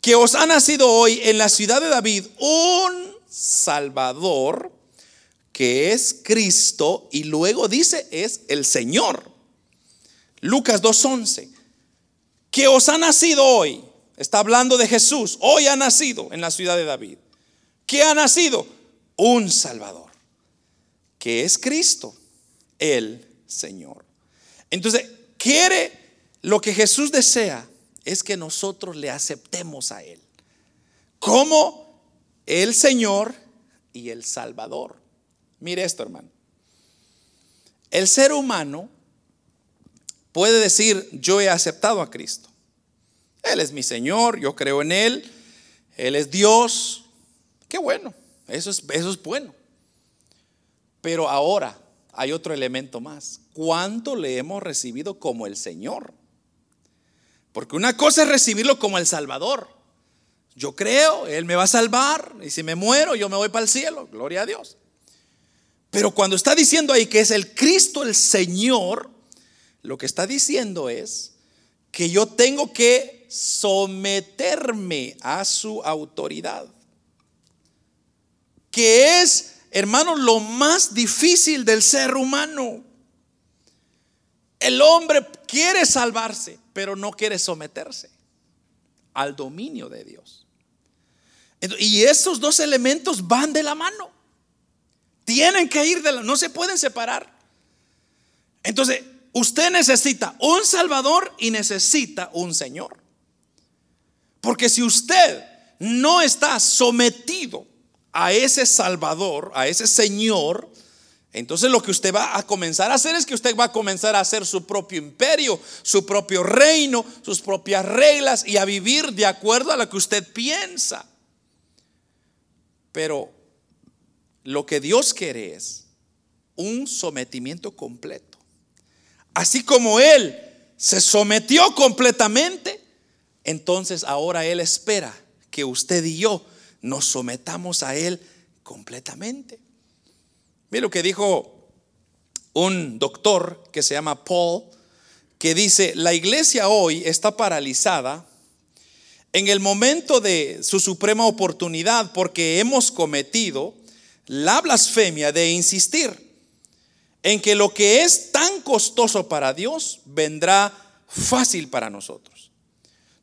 [SPEAKER 1] que os ha nacido hoy en la ciudad de David un Salvador que es Cristo y luego dice es el Señor. Lucas 2.11, que os ha nacido hoy, está hablando de Jesús, hoy ha nacido en la ciudad de David. ¿Qué ha nacido? Un Salvador, que es Cristo, el Señor. Entonces, quiere lo que Jesús desea es que nosotros le aceptemos a Él como el Señor y el Salvador. Mire esto, hermano. El ser humano puede decir, yo he aceptado a Cristo. Él es mi Señor, yo creo en Él, Él es Dios. Qué bueno, eso es, eso es bueno. Pero ahora hay otro elemento más. ¿Cuánto le hemos recibido como el Señor? Porque una cosa es recibirlo como el Salvador. Yo creo, Él me va a salvar y si me muero yo me voy para el cielo. Gloria a Dios. Pero cuando está diciendo ahí que es el Cristo el Señor, lo que está diciendo es que yo tengo que someterme a su autoridad. Que es, hermano, lo más difícil del ser humano. El hombre quiere salvarse, pero no quiere someterse al dominio de Dios. Y esos dos elementos van de la mano. Tienen que ir de la, no se pueden separar. Entonces, usted necesita un Salvador y necesita un Señor. Porque si usted no está sometido a ese Salvador, a ese Señor, entonces lo que usted va a comenzar a hacer es que usted va a comenzar a hacer su propio imperio, su propio reino, sus propias reglas y a vivir de acuerdo a lo que usted piensa. Pero lo que Dios quiere es un sometimiento completo. Así como Él se sometió completamente, entonces ahora Él espera que usted y yo nos sometamos a Él completamente. Mire lo que dijo un doctor que se llama Paul, que dice, la iglesia hoy está paralizada en el momento de su suprema oportunidad porque hemos cometido la blasfemia de insistir en que lo que es tan costoso para Dios vendrá fácil para nosotros.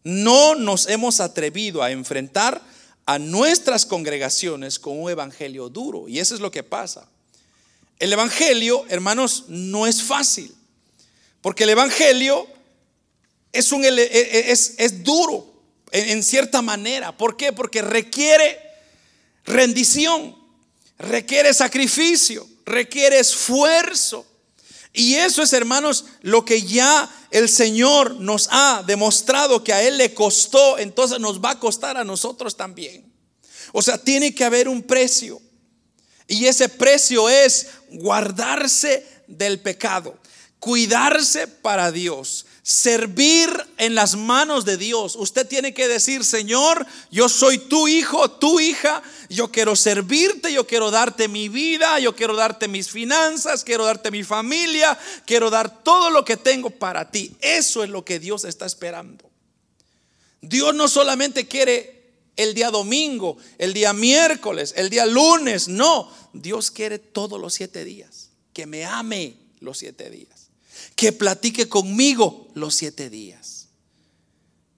[SPEAKER 1] No nos hemos atrevido a enfrentar a nuestras congregaciones con un evangelio duro. Y eso es lo que pasa. El evangelio, hermanos, no es fácil. Porque el evangelio es, un, e, e, es, es duro en, en cierta manera. ¿Por qué? Porque requiere rendición requiere sacrificio, requiere esfuerzo. Y eso es, hermanos, lo que ya el Señor nos ha demostrado que a Él le costó, entonces nos va a costar a nosotros también. O sea, tiene que haber un precio. Y ese precio es guardarse del pecado, cuidarse para Dios, servir en las manos de Dios. Usted tiene que decir, Señor, yo soy tu hijo, tu hija, yo quiero servirte, yo quiero darte mi vida, yo quiero darte mis finanzas, quiero darte mi familia, quiero dar todo lo que tengo para ti. Eso es lo que Dios está esperando. Dios no solamente quiere el día domingo, el día miércoles, el día lunes, no, Dios quiere todos los siete días, que me ame los siete días que platique conmigo los siete días.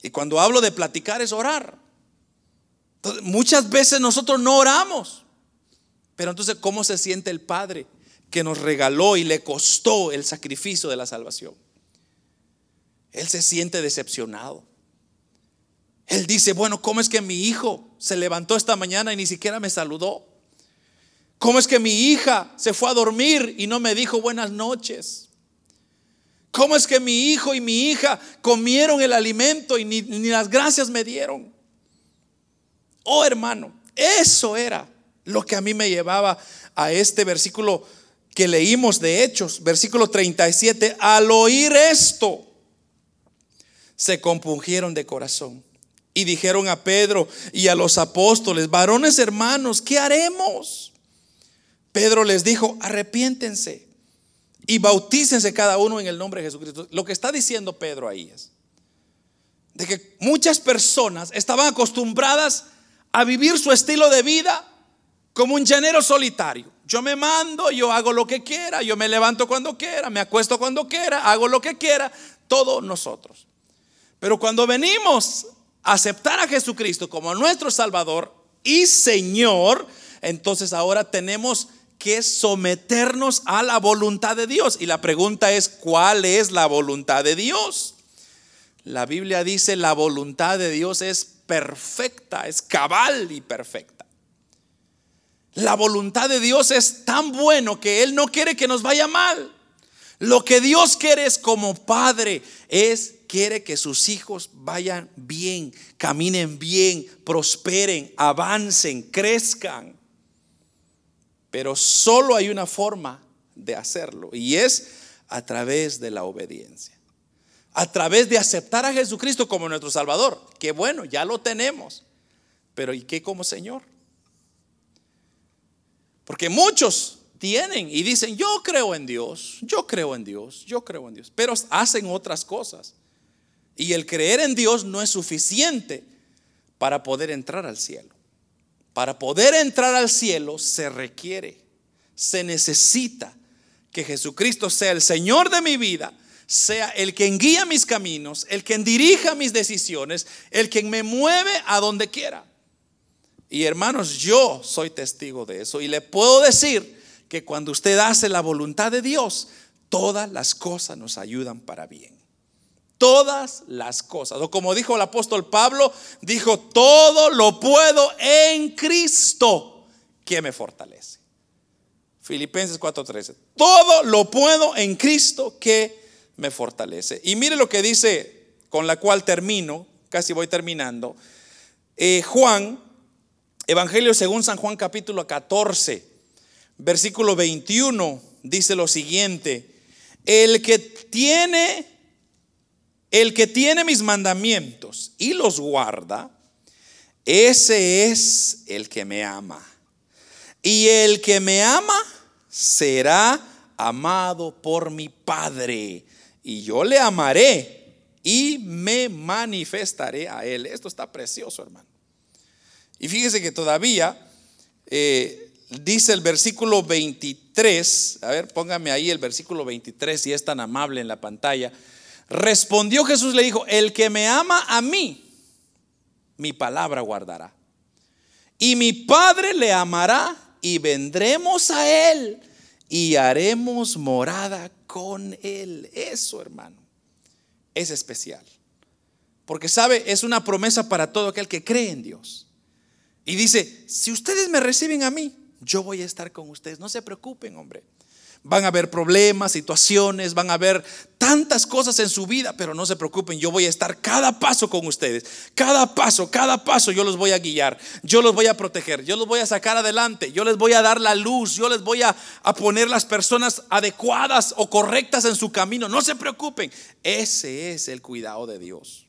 [SPEAKER 1] Y cuando hablo de platicar es orar. muchas veces nosotros no oramos. Pero entonces, ¿cómo se siente el Padre que nos regaló y le costó el sacrificio de la salvación? Él se siente decepcionado. Él dice, bueno, ¿cómo es que mi hijo se levantó esta mañana y ni siquiera me saludó? ¿Cómo es que mi hija se fue a dormir y no me dijo buenas noches? ¿Cómo es que mi hijo y mi hija comieron el alimento y ni, las gracias me dieron? Oh hermano, eso era lo que a mí me llevaba a este versículo que leímos de Hechos, versículo 37. Al oír esto, se compungieron de corazón y dijeron a Pedro y a los apóstoles, varones hermanos, ¿qué haremos? Pedro les dijo, arrepiéntense y bautícense cada uno en el nombre de Jesucristo. Lo que está diciendo Pedro ahí es de que muchas personas estaban acostumbradas a vivir su estilo de vida como un llanero solitario. Yo me mando, yo hago lo que quiera, yo me levanto cuando quiera, me acuesto cuando quiera, hago lo que quiera, todos nosotros. Pero cuando venimos a aceptar a Jesucristo como nuestro Salvador y Señor, entonces ahora tenemos que someternos a la voluntad de Dios. Y la pregunta es, ¿cuál es la voluntad de Dios? La Biblia dice, la voluntad de Dios es perfecta, es cabal y perfecta. La voluntad de Dios es tan bueno que Él no quiere que nos vaya mal. Lo que Dios quiere es como padre, es quiere que sus hijos vayan bien, caminen bien, prosperen, avancen, crezcan. Pero solo hay una forma de hacerlo y es a través de la obediencia. A través de aceptar a Jesucristo como nuestro Salvador. Que bueno, ya lo tenemos. Pero ¿y qué como Señor? Porque muchos tienen y dicen, yo creo en Dios, yo creo en Dios, yo creo en Dios. Pero hacen otras cosas. Y el creer en Dios no es suficiente para poder entrar al cielo. Para poder entrar al cielo se requiere, se necesita que Jesucristo sea el Señor de mi vida, sea el que guía mis caminos, el que dirija mis decisiones, el que me mueve a donde quiera. Y hermanos, yo soy testigo de eso y le puedo decir que cuando usted hace la voluntad de Dios, todas las cosas nos ayudan para bien todas las cosas. O como dijo el apóstol Pablo, dijo, todo lo puedo en Cristo que me fortalece. Filipenses 4:13. Todo lo puedo en Cristo que me fortalece. Y mire lo que dice, con la cual termino, casi voy terminando. Eh, Juan, Evangelio según San Juan capítulo 14, versículo 21, dice lo siguiente, el que tiene el que tiene mis mandamientos y los guarda, ese es el que me ama. Y el que me ama será amado por mi Padre. Y yo le amaré y me manifestaré a él. Esto está precioso, hermano. Y fíjese que todavía eh, dice el versículo 23, a ver, póngame ahí el versículo 23 si es tan amable en la pantalla. Respondió Jesús, le dijo, el que me ama a mí, mi palabra guardará. Y mi Padre le amará y vendremos a Él y haremos morada con Él. Eso, hermano, es especial. Porque sabe, es una promesa para todo aquel que cree en Dios. Y dice, si ustedes me reciben a mí, yo voy a estar con ustedes. No se preocupen, hombre. Van a haber problemas, situaciones, van a haber tantas cosas en su vida, pero no se preocupen, yo voy a estar cada paso con ustedes. Cada paso, cada paso yo los voy a guiar, yo los voy a proteger, yo los voy a sacar adelante, yo les voy a dar la luz, yo les voy a, a poner las personas adecuadas o correctas en su camino. No se preocupen, ese es el cuidado de Dios.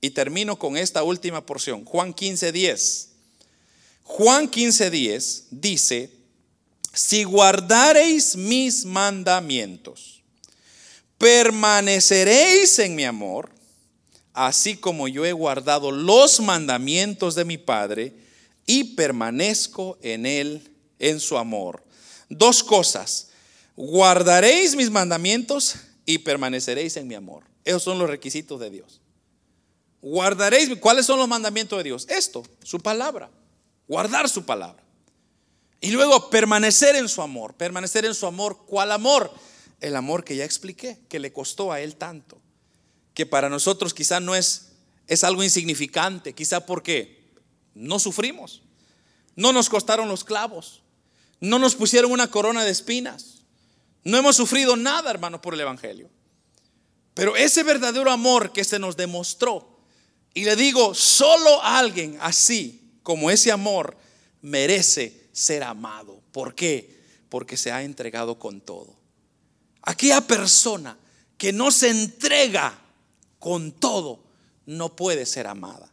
[SPEAKER 1] Y termino con esta última porción, Juan 15, 10. Juan 15, 10 dice, si guardareis mis mandamientos, permaneceréis en mi amor, así como yo he guardado los mandamientos de mi Padre y permanezco en él, en su amor. Dos cosas, guardaréis mis mandamientos y permaneceréis en mi amor. Esos son los requisitos de Dios. Guardaréis, ¿cuáles son los mandamientos de Dios? Esto, su palabra, guardar su palabra. Y luego permanecer en su amor. Permanecer en su amor. ¿Cuál amor? El amor que ya expliqué, que le costó a él tanto. Que para nosotros quizá no es, es algo insignificante, quizá porque no sufrimos. No nos costaron los clavos. No nos pusieron una corona de espinas. No hemos sufrido nada, hermano, por el Evangelio. Pero ese verdadero amor que se nos demostró, y le digo, solo alguien así como ese amor merece ser amado. ¿Por qué? Porque se ha entregado con todo. Aquella persona que no se entrega con todo no puede ser amada.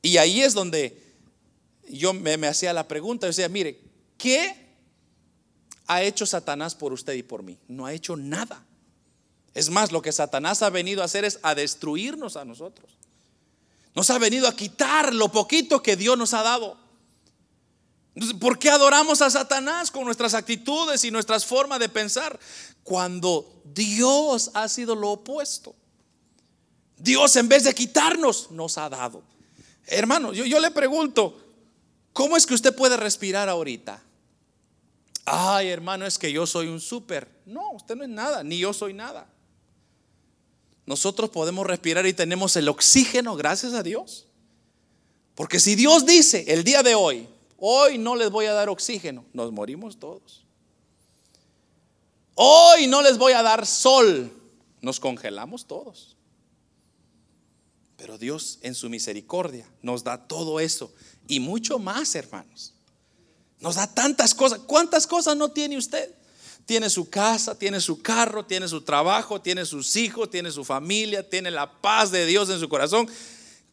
[SPEAKER 1] Y ahí es donde yo me, hacía la pregunta, yo decía, mire, ¿qué ha hecho Satanás por usted y por mí? No ha hecho nada. Es más, lo que Satanás ha venido a hacer es a destruirnos a nosotros. Nos ha venido a quitar lo poquito que Dios nos ha dado. ¿Por qué adoramos a Satanás con nuestras actitudes y nuestras formas de pensar? Cuando Dios ha sido lo opuesto. Dios en vez de quitarnos, nos ha dado. Hermano, yo, le pregunto, ¿cómo es que usted puede respirar ahorita? Ay, hermano, es que yo soy un súper. No, usted no es nada, ni yo soy nada. Nosotros podemos respirar y tenemos el oxígeno gracias a Dios. Porque si Dios dice el día de hoy, Hoy no les voy a dar oxígeno, nos morimos todos. Hoy no les voy a dar sol, nos congelamos todos. Pero Dios en su misericordia nos da todo eso y mucho más, hermanos. Nos da tantas cosas. ¿Cuántas cosas no tiene usted? Tiene su casa, tiene su carro, tiene su trabajo, tiene sus hijos, tiene su familia, tiene la paz de Dios en su corazón.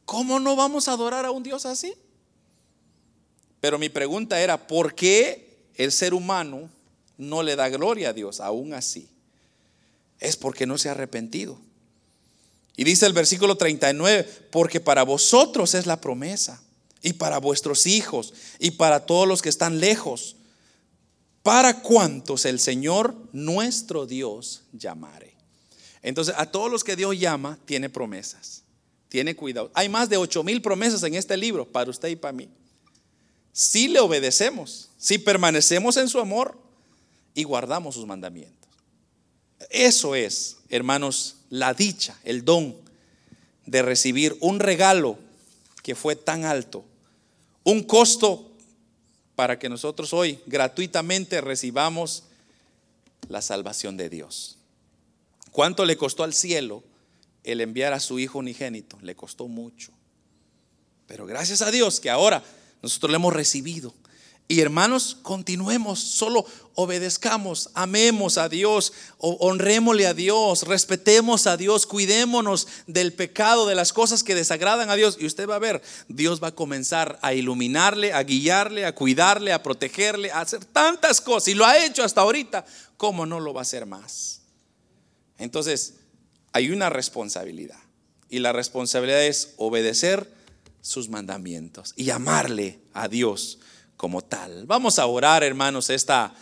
[SPEAKER 1] ¿Cómo no vamos a adorar a un Dios así? Pero mi pregunta era, ¿por qué el ser humano no le da gloria a Dios aún así? Es porque no se ha arrepentido. Y dice el versículo 39, porque para vosotros es la promesa, y para vuestros hijos, y para todos los que están lejos, para cuantos el Señor nuestro Dios llamare. Entonces, a todos los que Dios llama, tiene promesas, tiene cuidado. Hay más de ocho mil promesas en este libro, para usted y para mí si le obedecemos, si permanecemos en su amor y guardamos sus mandamientos. Eso es, hermanos, la dicha, el don de recibir un regalo que fue tan alto, un costo para que nosotros hoy gratuitamente recibamos la salvación de Dios. ¿Cuánto le costó al cielo el enviar a su Hijo unigénito? Le costó mucho. Pero gracias a Dios que ahora nosotros lo hemos recibido. Y hermanos, continuemos, solo obedezcamos, amemos a Dios, honrémosle a Dios, respetemos a Dios, cuidémonos del pecado, de las cosas que desagradan a Dios. Y usted va a ver, Dios va a comenzar a iluminarle, a guiarle, a cuidarle, a protegerle, a hacer tantas cosas. Y lo ha hecho hasta ahorita, ¿cómo no lo va a hacer más? Entonces, hay una responsabilidad. Y la responsabilidad es obedecer sus mandamientos y amarle a Dios como tal. Vamos a orar, hermanos, esta